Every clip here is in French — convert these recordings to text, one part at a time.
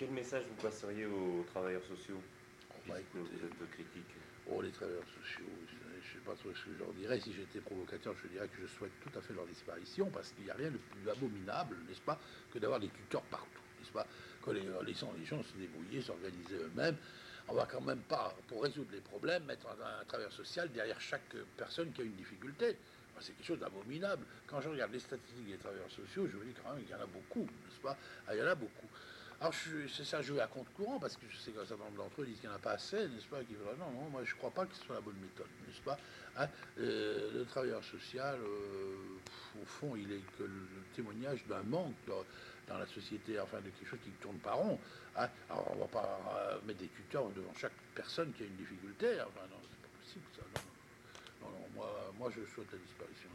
Quel message vous passeriez aux travailleurs sociaux bah, puisque vous êtes critique Oh, les travailleurs sociaux, je ne sais pas trop ce que je leur dirais. Si j'étais provocateur, je dirais que je souhaite tout à fait leur disparition, parce qu'il n'y a rien de plus abominable, n'est-ce pas, que d'avoir des tuteurs partout, n'est-ce pas? Que les, laissant les gens se débrouiller, s'organiser eux-mêmes. On va quand même pas, pour résoudre les problèmes, mettre un, travailleur social derrière chaque personne qui a une difficulté. C'est quelque chose d'abominable. Quand je regarde les statistiques des travailleurs sociaux, je me dis quand même qu'il y en a beaucoup, n'est-ce pas? Ah, Il y en a beaucoup. Alors, c'est ça jouer à compte courant, parce que je sais qu'un certain nombre d'entre eux disent qu'il n'y en a pas assez, n'est-ce pas Non, non, moi je ne crois pas que ce soit la bonne méthode, n'est-ce pas hein euh, Le travailleur social, euh, au fond, il est que le témoignage d'un manque dans, la société, enfin de quelque chose qui tourne pas rond. Hein Alors, on ne va pas euh, mettre des tuteurs devant chaque personne qui a une difficulté, enfin non, c'est pas possible ça. Non, non, moi, moi je souhaite la disparition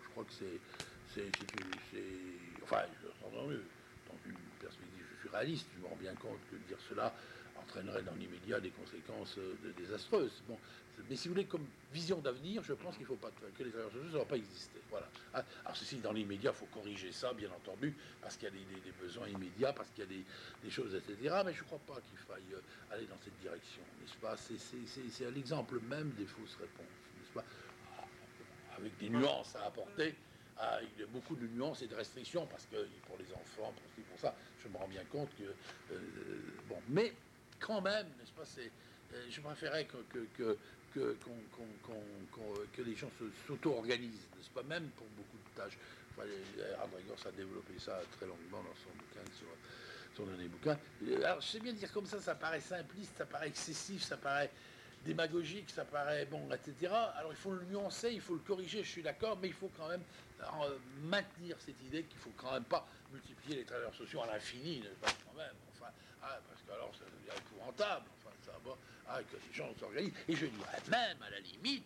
Je crois que c'est. c'est, enfin, dans une je suis réaliste, je me rends bien compte que dire cela entraînerait dans l'immédiat des conséquences euh, désastreuses. Bon, mais si vous voulez, comme vision d'avenir, je pense qu'il ne faut pas que les travailleurs sociaux ne doivent pas exister. Voilà. Ah, alors ceci, dans l'immédiat, il faut corriger ça, bien entendu, parce qu'il y a des, besoins immédiats, parce qu'il y a des, choses, etc. Mais je ne crois pas qu'il faille euh, aller dans cette direction, n'est-ce pas? C'est l'exemple même des fausses réponses, n'est-ce pas? Avec des nuances à apporter. Ah, il y a beaucoup de nuances et de restrictions parce que pour les enfants, pour, pour ça, je me rends bien compte que euh, bon, mais quand même, n'est-ce pas C'est, euh, je préférais que que, que, que, les gens s'auto-organisent, n'est-ce pas Même pour beaucoup de tâches. Enfin, a développé ça très longuement dans son bouquin sur son dernier bouquin. Alors, je sais bien dire comme ça, ça paraît simpliste, ça paraît excessif, ça paraît démagogique, ça paraît bon, etc. Alors il faut le nuancer, il faut le corriger, je suis d'accord, mais il faut quand même euh, maintenir cette idée qu'il faut quand même pas multiplier les travailleurs sociaux à l'infini, quand même. Enfin, ah, parce que alors ça devient épouvantable. Enfin, ça ah, que les gens s'organisent. Et je dirais même, à la limite,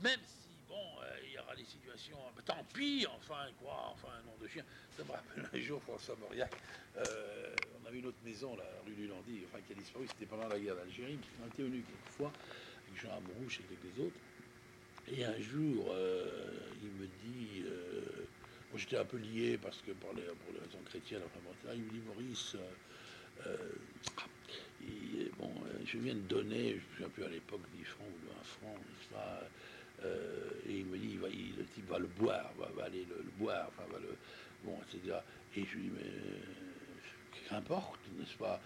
même si bon, euh, il y aura des situations, bah, tant pis, enfin, quoi, enfin, un nom de chien. Ça me rappelle un jour François Mauriac, euh, on avait une autre maison, la rue du Landy, enfin, qui a disparu, c'était pendant la guerre d'Algérie, on était venu quelquefois, avec Jean Amourouche et quelques autres. Et un jour, euh, il me dit, moi j'étais un peu lié parce que pour les, pour les raisons chrétiennes, enfin, il me dit, Maurice, bon, je viens de donner, je me souviens plus à l'époque, 10 francs ou 20 francs, pas, euh, et il me dit, le type va le boire, va, aller le, boire, enfin, va le. Bon, etc. Et je lui dis, mais qu'importe, n'est-ce pas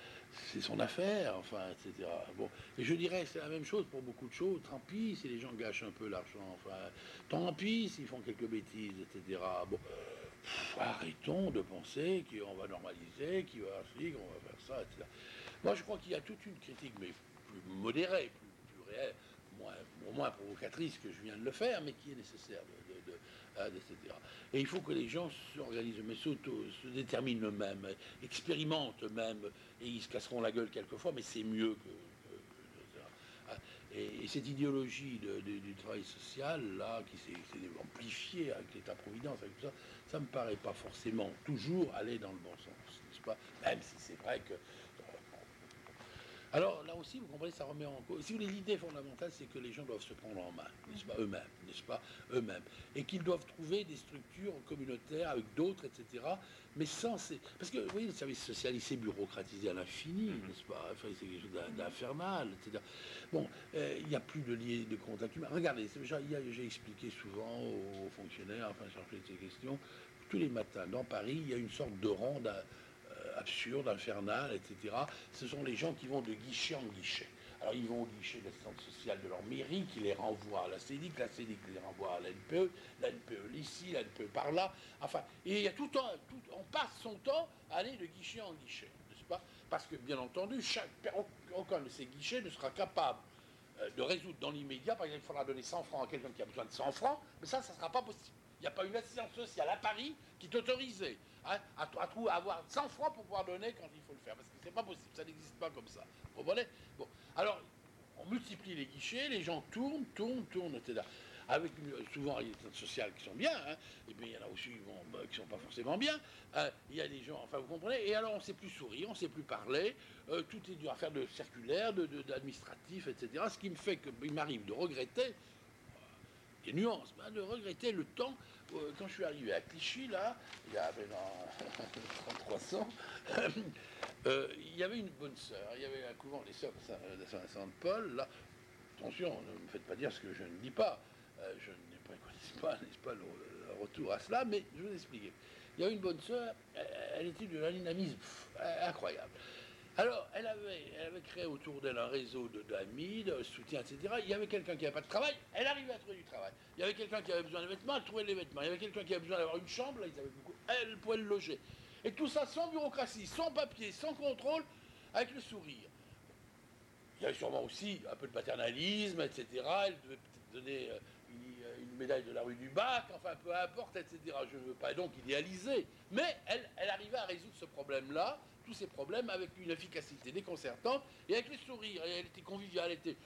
C'est son affaire, enfin, etc. Bon, et je dirais, c'est la même chose pour beaucoup de choses. Tant pis si les gens gâchent un peu l'argent, enfin, tant pis s'ils font quelques bêtises, etc. Bon, arrêtons de penser qu'on va normaliser, qu'on va faire qu'on va faire ça, etc. Moi, je crois qu'il y a toute une critique, mais plus modérée, plus, plus réelle moins, moins provocatrice que je viens de le faire, mais qui est nécessaire, hein, etc. Et il faut que les gens s'organisent, mais se déterminent eux-mêmes, expérimentent eux-mêmes, et ils se casseront la gueule quelquefois, mais c'est mieux que... Hein. et, cette idéologie du travail social, là, qui s'est amplifiée avec l'État-providence, avec tout ça, ça me paraît pas forcément toujours aller dans le bon sens, n'est-ce pas? Même si c'est vrai que alors là aussi, vous comprenez, ça remet en cause. Si vous voulez, l'idée fondamentale, c'est que les gens doivent se prendre en main, n'est-ce pas, eux-mêmes, n'est-ce pas, eux-mêmes, et qu'ils doivent trouver des structures communautaires avec d'autres, etc. Mais sans ces... parce que vous voyez, le service social, il s'est bureaucratisé à l'infini, mm-hmm. n'est-ce pas Enfin, c'est quelque chose d'infernal, etc. Bon, euh, il n'y a plus de lien de contact humain. Regardez, j'ai expliqué souvent aux fonctionnaires, enfin, chargés de ces questions, tous les matins dans Paris, il y a une sorte de ronde. Euh, absurde, infernal, etc. Ce sont les gens qui vont de guichet en guichet. Alors ils vont au guichet de l'assistance sociale de leur mairie, qui les renvoie à la CEDIC, la CEDIC les renvoie à l'NPE, l'NPE ici, l'NPE par là. Enfin, et il y a tout, temps, tout on passe son temps à aller de guichet en guichet, n'est-ce pas? Parce que bien entendu, chaque, aucun de ces guichets ne sera capable euh, de résoudre dans l'immédiat. Par exemple, il faudra donner 100 francs à quelqu'un qui a besoin de 100 francs, mais ça, ça ne sera pas possible. Il n'y a pas une assistance sociale à Paris qui t'autorisait hein, à, à, avoir 100 francs pour pouvoir donner quand il faut le faire. Parce que c'est pas possible, ça n'existe pas comme ça. Vous comprenez? Bon, alors, on multiplie les guichets, les gens tournent, tournent, tournent, etc. Avec souvent des sociales qui sont bien, hein, et puis il y en a aussi bah, qui ne sont pas forcément bien. Hein. il y a des gens, enfin vous comprenez, et alors on ne sait plus sourire, on ne sait plus parler, euh, tout est dû à faire de circulaire, d'administratif, etc. Ce qui me fait qu'il m'arrive de regretter des nuances, de regretter le temps, euh, quand je suis arrivé à Clichy, là, il y a maintenant 3300, Euh, il y avait une bonne sœur, il y avait un couvent des sœurs de Saint- de Saint-Vincent-de-Paul. Là, attention, ne me faites pas dire ce que je ne dis pas. Euh, je pas, connais pas, n'est-ce pas, le, retour à cela, mais je vais vous expliquer. Il y a une bonne sœur, elle, était d'un dynamisme incroyable. Alors, elle avait, elle créé autour d'elle un réseau de- d'amis, de, soutien, etc. Il y avait quelqu'un qui n'avait pas de travail, elle arrivait à trouver du travail. Il y avait quelqu'un qui avait besoin de vêtements, elle trouvait les vêtements. Il y avait quelqu'un qui avait besoin d'avoir une chambre, là, ils avaient beaucoup, elle pouvait le loger. Et tout ça sans bureaucratie, sans papier, sans contrôle, avec le sourire. Il y avait sûrement aussi un peu de paternalisme, etc. Elle devait peut-être donner euh, de la rue du Bac, enfin peu importe, etc. Je ne veux pas donc idéaliser. Mais elle, elle arrivait à résoudre ce problème-là, tous ces problèmes, avec une efficacité déconcertante et avec le sourire. Et elle était conviviale, elle était.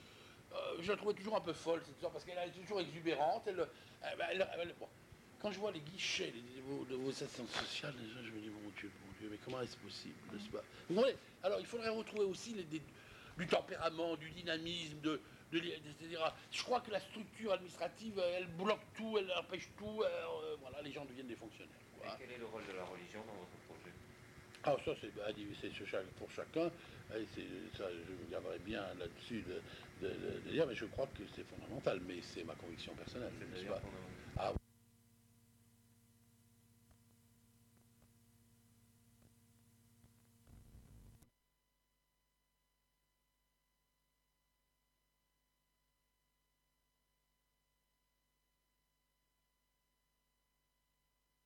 euh, je la trouvais toujours un peu folle, cette histoire, parce qu'elle était toujours exubérante. Elle, elle- bon. Quand je vois les guichets les- de vos, de vos assistantes sociales, je me dis, mon Dieu, mon Dieu, mais comment est-ce possible, n'est-ce pas? Vous comprenez? Alors, il faudrait retrouver aussi les, du tempérament, du dynamisme, de, de li- etc. Je crois que la structure administrative, elle bloque tout, elle empêche tout. euh, voilà, les gens deviennent des fonctionnaires. Et quel est le rôle de la religion dans votre projet? Ah, ça, c'est bah, pour chacun. Ça, je me garderai bien là-dessus de, de- de- de dire, mais je crois que c'est fondamental. Mais c'est ma conviction personnelle. pas? Ah